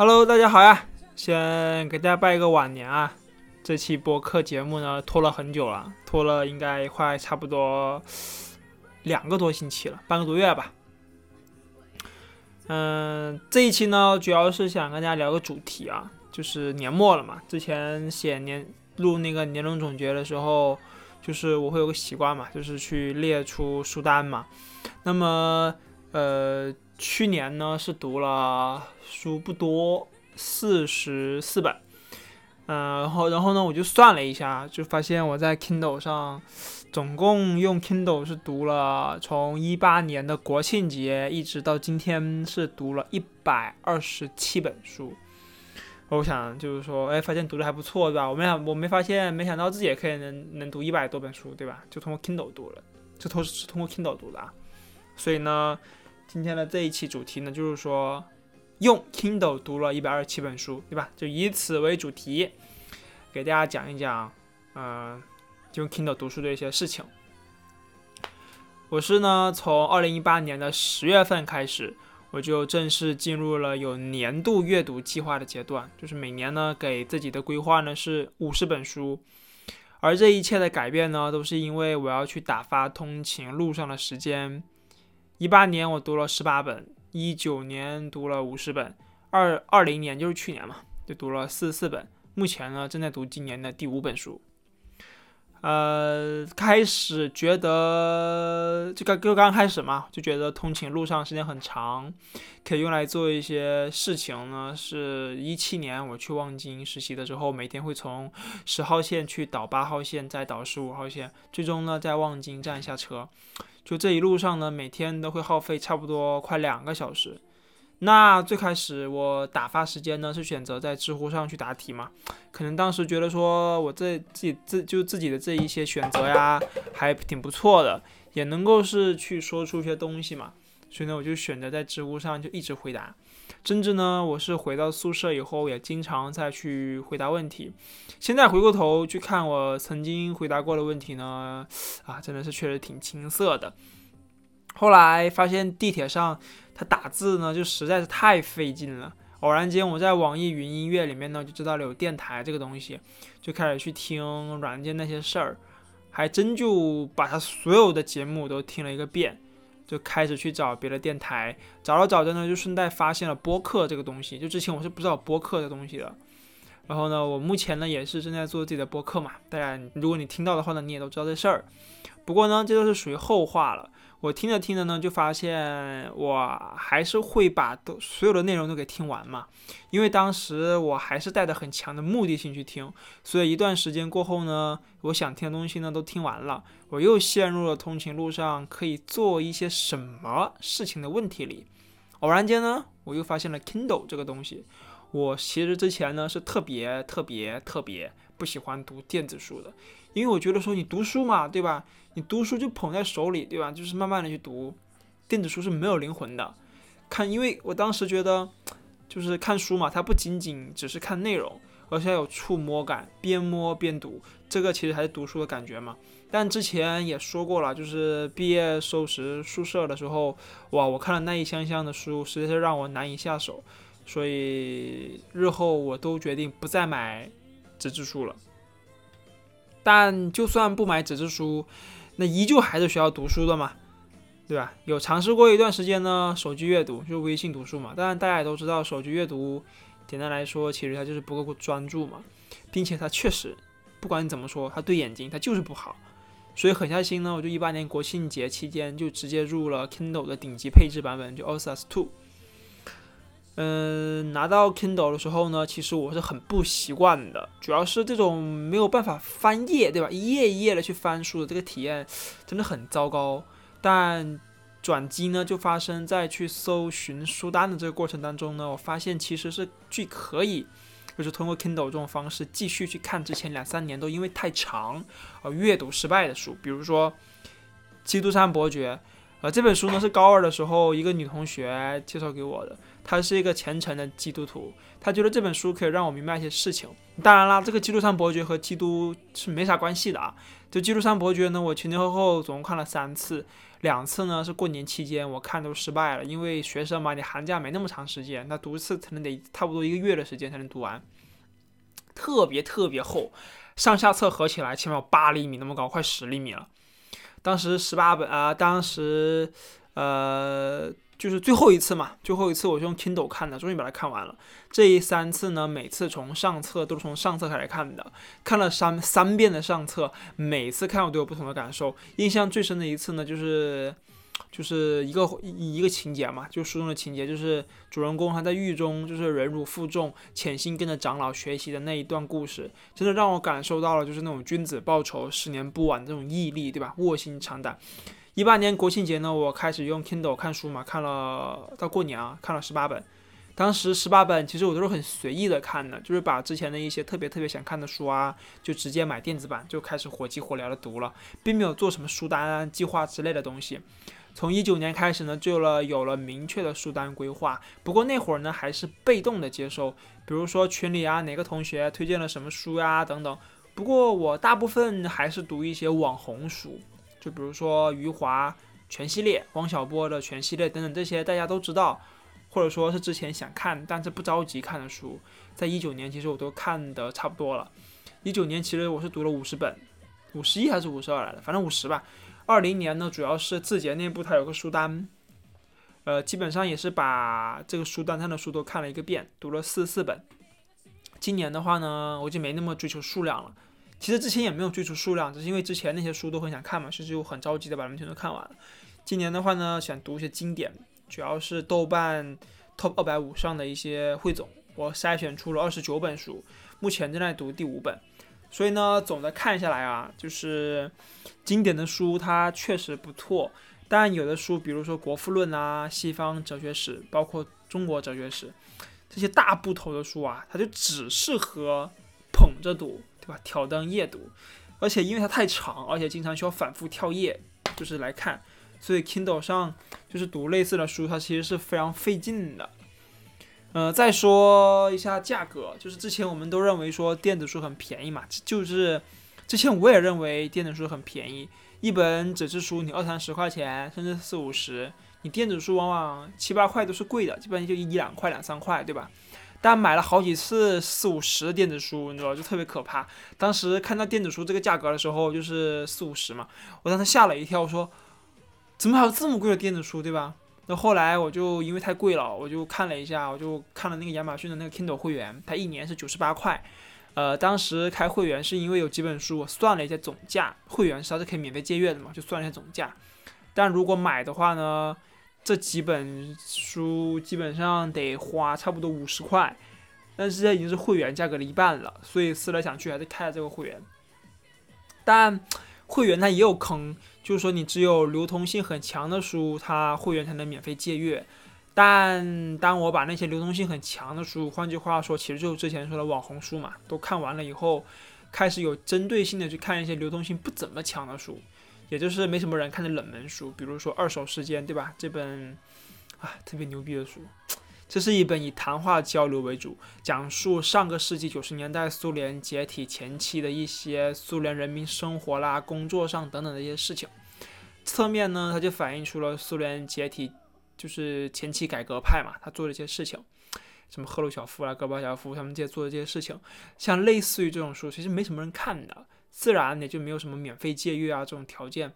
Hello，大家好呀！先给大家拜一个晚年啊！这期播客节目呢拖了很久了，拖了应该快差不多两个多星期了，半个多月吧。嗯，这一期呢主要是想跟大家聊个主题啊，就是年末了嘛。之前写年录那个年终总结的时候，就是我会有个习惯嘛，就是去列出书单嘛。那么，呃。去年呢是读了书不多，四十四本，嗯，然后然后呢我就算了一下，就发现我在 Kindle 上总共用 Kindle 是读了从一八年的国庆节一直到今天是读了一百二十七本书。我想就是说，哎，发现读的还不错，对吧？我没想我没发现，没想到自己也可以能能读一百多本书，对吧？就通过 Kindle 读了，这都是通过 Kindle 读的啊，所以呢。今天的这一期主题呢，就是说用 Kindle 读了一百二十七本书，对吧？就以此为主题，给大家讲一讲，嗯，用 Kindle 读书的一些事情。我是呢，从二零一八年的十月份开始，我就正式进入了有年度阅读计划的阶段，就是每年呢，给自己的规划呢是五十本书，而这一切的改变呢，都是因为我要去打发通勤路上的时间。一八年我读了十八本，一九年读了五十本，二二零年就是去年嘛，就读了四十四本。目前呢，正在读今年的第五本书。呃，开始觉得就刚就刚开始嘛，就觉得通勤路上时间很长，可以用来做一些事情呢。是一七年我去望京实习的时候，每天会从十号线去倒八号线，再倒十五号线，最终呢在望京站下车。就这一路上呢，每天都会耗费差不多快两个小时。那最开始我打发时间呢，是选择在知乎上去答题嘛。可能当时觉得说我这自己自就自己的这一些选择呀，还挺不错的，也能够是去说出一些东西嘛。所以呢，我就选择在知乎上就一直回答。甚至呢，我是回到宿舍以后，也经常再去回答问题。现在回过头去看我曾经回答过的问题呢，啊，真的是确实挺青涩的。后来发现地铁上他打字呢，就实在是太费劲了。偶然间我在网易云音乐里面呢，就知道了有电台这个东西，就开始去听软件那些事儿，还真就把他所有的节目都听了一个遍。就开始去找别的电台，找着找着呢，就顺带发现了播客这个东西。就之前我是不知道播客这东西的。然后呢，我目前呢也是正在做自己的播客嘛。当然，如果你听到的话呢，你也都知道这事儿。不过呢，这都是属于后话了。我听着听着呢，就发现我还是会把都所有的内容都给听完嘛，因为当时我还是带着很强的目的性去听，所以一段时间过后呢，我想听的东西呢都听完了，我又陷入了通勤路上可以做一些什么事情的问题里。偶然间呢，我又发现了 Kindle 这个东西。我其实之前呢是特别特别特别不喜欢读电子书的，因为我觉得说你读书嘛，对吧？你读书就捧在手里，对吧？就是慢慢的去读，电子书是没有灵魂的。看，因为我当时觉得，就是看书嘛，它不仅仅只是看内容，而且要有触摸感，边摸边读，这个其实还是读书的感觉嘛。但之前也说过了，就是毕业收拾宿舍的时候，哇，我看了那一箱箱的书，实在是让我难以下手，所以日后我都决定不再买纸质书了。但就算不买纸质书，那依旧还是需要读书的嘛，对吧？有尝试过一段时间呢，手机阅读就微信读书嘛。当然大家也都知道，手机阅读简单来说，其实它就是不够专注嘛，并且它确实，不管你怎么说，它对眼睛它就是不好。所以狠下心呢，我就一八年国庆节期间就直接入了 Kindle 的顶级配置版本，就 OSS Two。嗯，拿到 Kindle 的时候呢，其实我是很不习惯的，主要是这种没有办法翻页，对吧？一页一页的去翻书的这个体验真的很糟糕。但转机呢，就发生在去搜寻书单的这个过程当中呢，我发现其实是既可以，就是通过 Kindle 这种方式继续去看之前两三年都因为太长而阅读失败的书，比如说《基督山伯爵》。呃，这本书呢是高二的时候一个女同学介绍给我的，他是一个虔诚的基督徒，他觉得这本书可以让我明白一些事情。当然啦，这个基督山伯爵和基督是没啥关系的啊。就基督山伯爵呢，我前前后后总共看了三次，两次呢是过年期间我看都失败了，因为学生嘛，你寒假没那么长时间，那读一次可能得差不多一个月的时间才能读完，特别特别厚，上下册合起来起码有八厘米那么高，快十厘米了。当时十八本啊，当时，呃，就是最后一次嘛，最后一次我是用 Kindle 看的，终于把它看完了。这一三次呢，每次从上册都是从上册开始看的，看了三三遍的上册，每次看我都有不同的感受。印象最深的一次呢，就是。就是一个一个情节嘛，就书中的情节，就是主人公他在狱中，就是忍辱负重，潜心跟着长老学习的那一段故事，真的让我感受到了，就是那种君子报仇，十年不晚这种毅力，对吧？卧薪尝胆。一八年国庆节呢，我开始用 Kindle 看书嘛，看了到过年啊，看了十八本。当时十八本其实我都是很随意的看的，就是把之前的一些特别特别想看的书啊，就直接买电子版，就开始火急火燎的读了，并没有做什么书单计划之类的东西。从一九年开始呢，就有了有了明确的书单规划。不过那会儿呢，还是被动的接受，比如说群里啊，哪个同学推荐了什么书呀，等等。不过我大部分还是读一些网红书，就比如说余华全系列、汪小波的全系列等等这些大家都知道，或者说是之前想看但是不着急看的书，在一九年其实我都看的差不多了。一九年其实我是读了五十本，五十一还是五十二来的，反正五十吧。二零年呢，主要是字节内部它有个书单，呃，基本上也是把这个书单上的书都看了一个遍，读了四四本。今年的话呢，我就没那么追求数量了。其实之前也没有追求数量，只是因为之前那些书都很想看嘛，所以就很着急的把它们全都看完了。今年的话呢，想读一些经典，主要是豆瓣 Top 二百五上的一些汇总，我筛选出了二十九本书，目前正在读第五本。所以呢，总的看下来啊，就是经典的书它确实不错，但有的书，比如说《国富论》啊、西方哲学史，包括中国哲学史这些大部头的书啊，它就只适合捧着读，对吧？挑灯夜读，而且因为它太长，而且经常需要反复跳页，就是来看，所以 Kindle 上就是读类似的书，它其实是非常费劲的。呃，再说一下价格，就是之前我们都认为说电子书很便宜嘛，就是之前我也认为电子书很便宜，一本纸质书你二三十块钱，甚至四五十，你电子书往往七八块都是贵的，基本上就一两块、两三块，对吧？但买了好几次四五十的电子书，你知道就特别可怕。当时看到电子书这个价格的时候，就是四五十嘛，我当时吓了一跳，我说怎么还有这么贵的电子书，对吧？那后来我就因为太贵了，我就看了一下，我就看了那个亚马逊的那个 Kindle 会员，它一年是九十八块。呃，当时开会员是因为有几本书，我算了一下总价，会员是它是可以免费借阅的嘛，就算了一下总价。但如果买的话呢，这几本书基本上得花差不多五十块，但是这已经是会员价格的一半了，所以思来想去还是开了这个会员。但会员它也有坑。就是说，你只有流通性很强的书，它会员才能免费借阅。但当我把那些流通性很强的书，换句话说，其实就是之前说的网红书嘛，都看完了以后，开始有针对性的去看一些流通性不怎么强的书，也就是没什么人看的冷门书，比如说《二手时间》，对吧？这本啊特别牛逼的书。这是一本以谈话交流为主，讲述上个世纪九十年代苏联解体前期的一些苏联人民生活啦、工作上等等的一些事情。侧面呢，它就反映出了苏联解体就是前期改革派嘛，他做的一些事情，什么赫鲁晓夫啊、戈巴乔夫他们这些做的这些事情，像类似于这种书，其实没什么人看的，自然也就没有什么免费借阅啊这种条件，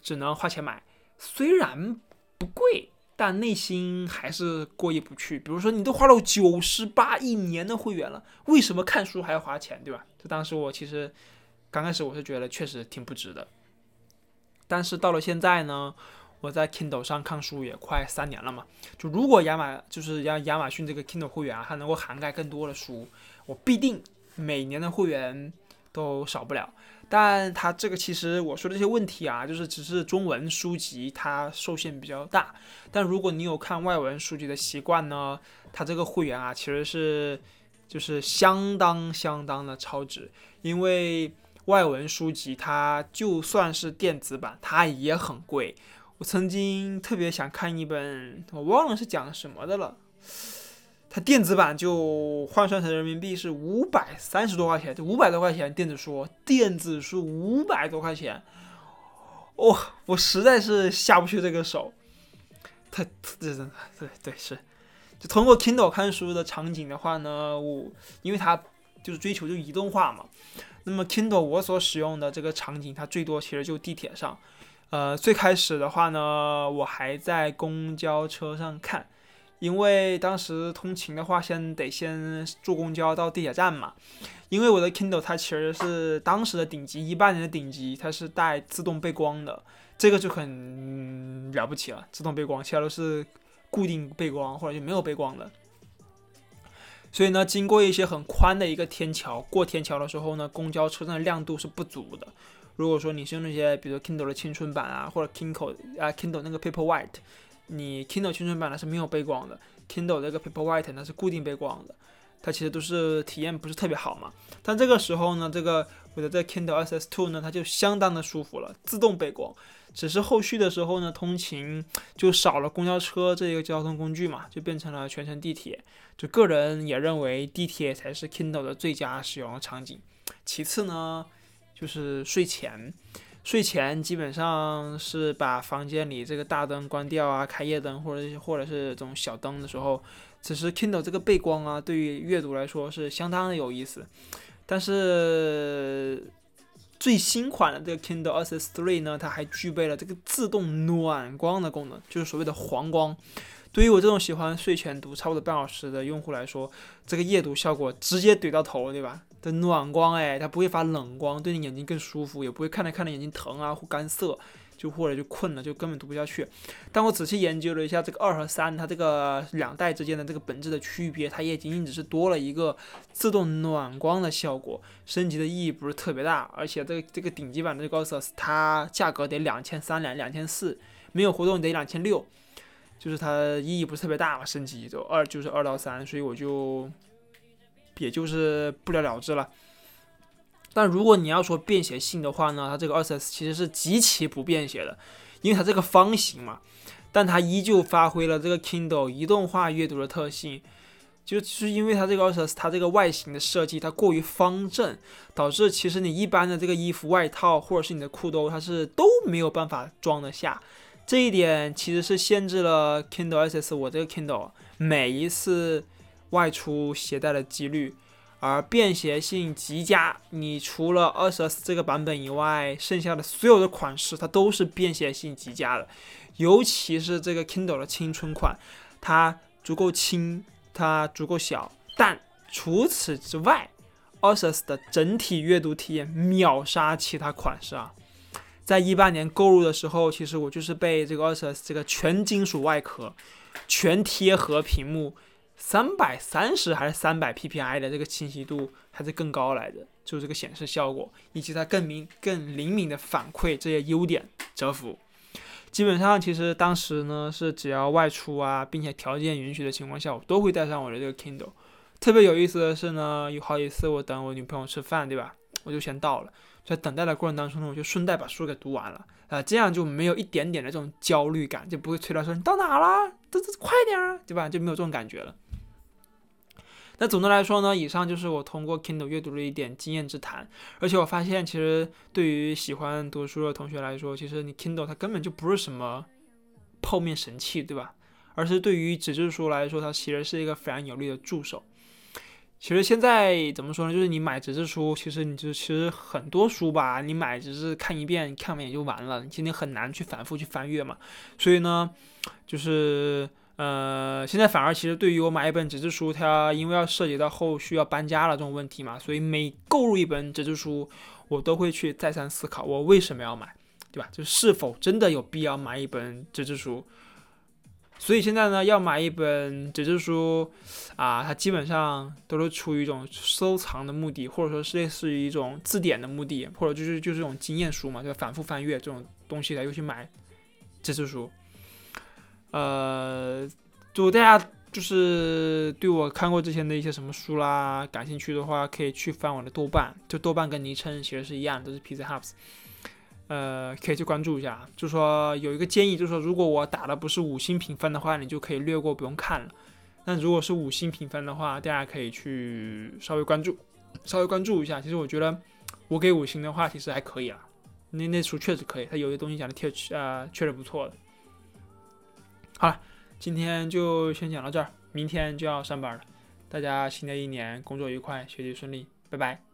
只能花钱买，虽然不贵。但内心还是过意不去。比如说，你都花了九十八一年的会员了，为什么看书还要花钱，对吧？就当时我其实刚开始我是觉得确实挺不值的。但是到了现在呢，我在 Kindle 上看书也快三年了嘛。就如果亚马就是亚亚马逊这个 Kindle 会员啊，它能够涵盖更多的书，我必定每年的会员都少不了。但它这个其实我说的这些问题啊，就是只是中文书籍它受限比较大。但如果你有看外文书籍的习惯呢，它这个会员啊其实是就是相当相当的超值。因为外文书籍它就算是电子版，它也很贵。我曾经特别想看一本，我忘了是讲什么的了。它电子版就换算成人民币是五百三十多块钱，就五百多块钱电子书，电子书五百多块钱，哦，我实在是下不去这个手。它这这对对是，就通过 Kindle 看书的场景的话呢，我因为它就是追求就移动化嘛。那么 Kindle 我所使用的这个场景，它最多其实就地铁上。呃，最开始的话呢，我还在公交车上看，因为当时通勤的话，先得先坐公交到地铁站嘛。因为我的 Kindle 它其实是当时的顶级，一八年的顶级，它是带自动背光的，这个就很了不起了。自动背光，其他都是固定背光或者就没有背光的。所以呢，经过一些很宽的一个天桥，过天桥的时候呢，公交车站的亮度是不足的。如果说你是用那些，比如 Kindle 的青春版啊，或者 Kindle 啊 Kindle 那个 Paperwhite，你 Kindle 青春版呢是没有背光的，Kindle 这个 Paperwhite 呢是固定背光的，它其实都是体验不是特别好嘛。但这个时候呢，这个我的这 Kindle SS2 呢，它就相当的舒服了，自动背光。只是后续的时候呢，通勤就少了公交车这一个交通工具嘛，就变成了全程地铁。就个人也认为地铁才是 Kindle 的最佳使用场景。其次呢，就是睡前，睡前基本上是把房间里这个大灯关掉啊，开夜灯或者或者是这种小灯的时候，其实 Kindle 这个背光啊，对于阅读来说是相当的有意思。但是最新款的这个 Kindle SS3 呢，它还具备了这个自动暖光的功能，就是所谓的黄光。对于我这种喜欢睡前读差不多半小时的用户来说，这个夜读效果直接怼到头，对吧？的暖光，哎，它不会发冷光，对你眼睛更舒服，也不会看着看着眼睛疼啊或干涩，就或者就困了，就根本读不下去。但我仔细研究了一下这个二和三，它这个两代之间的这个本质的区别，它也仅仅只是多了一个自动暖光的效果，升级的意义不是特别大。而且这个这个顶级版的这个 OSS，它价格得两千三两两千四，没有活动得两千六。就是它意义不是特别大嘛，升级就二就是二到三，所以我就也就是不了了之了。但如果你要说便携性的话呢，它这个二 S 其实是极其不便携的，因为它这个方形嘛，但它依旧发挥了这个 Kindle 移动化阅读的特性，就是因为它这个二 S 它这个外形的设计它过于方正，导致其实你一般的这个衣服外套或者是你的裤兜，它是都没有办法装得下。这一点其实是限制了 Kindle SS 我这个 Kindle 每一次外出携带的几率，而便携性极佳。你除了 20S 这个版本以外，剩下的所有的款式它都是便携性极佳的。尤其是这个 Kindle 的青春款，它足够轻，它足够小。但除此之外，20S 的整体阅读体验秒杀其他款式啊！在一八年购入的时候，其实我就是被这个 a s u s 这个全金属外壳、全贴合屏幕、三百三十还是三百 PPI 的这个清晰度还是更高来的，就是这个显示效果以及它更明、更灵敏的反馈这些优点折服。基本上，其实当时呢是只要外出啊，并且条件允许的情况下，我都会带上我的这个 Kindle。特别有意思的是呢，有好几次我等我女朋友吃饭，对吧？我就先到了。在等待的过程当中呢，我就顺带把书给读完了，啊，这样就没有一点点的这种焦虑感，就不会催她说你到哪了，这这快点儿，对吧？就没有这种感觉了。那总的来说呢，以上就是我通过 Kindle 阅读的一点经验之谈。而且我发现，其实对于喜欢读书的同学来说，其实你 Kindle 它根本就不是什么泡面神器，对吧？而是对于纸质书来说，它其实是一个非常有力的助手。其实现在怎么说呢？就是你买纸质书，其实你就其实很多书吧，你买只是看一遍，看完也就完了，其实你很难去反复去翻阅嘛。所以呢，就是呃，现在反而其实对于我买一本纸质书，它因为要涉及到后续要搬家了这种问题嘛，所以每购入一本纸质书，我都会去再三思考，我为什么要买，对吧？就是否真的有必要买一本纸质书。所以现在呢，要买一本纸质书，啊，它基本上都是出于一种收藏的目的，或者说是类似于一种字典的目的，或者就是就是这种经验书嘛，就反复翻阅这种东西才又去买纸质书。呃，如果大家就是对我看过之前的一些什么书啦感兴趣的话，可以去翻我的豆瓣，就豆瓣跟昵称其实是一样，都是 PC Hubs。呃，可以去关注一下。就说有一个建议，就是说如果我打的不是五星评分的话，你就可以略过不用看了。但如果是五星评分的话，大家可以去稍微关注，稍微关注一下。其实我觉得我给五星的话，其实还可以啊。那那书确实可以，它有些东西讲的确呃确实不错的。好了，今天就先讲到这儿，明天就要上班了。大家新的一年工作愉快，学习顺利，拜拜。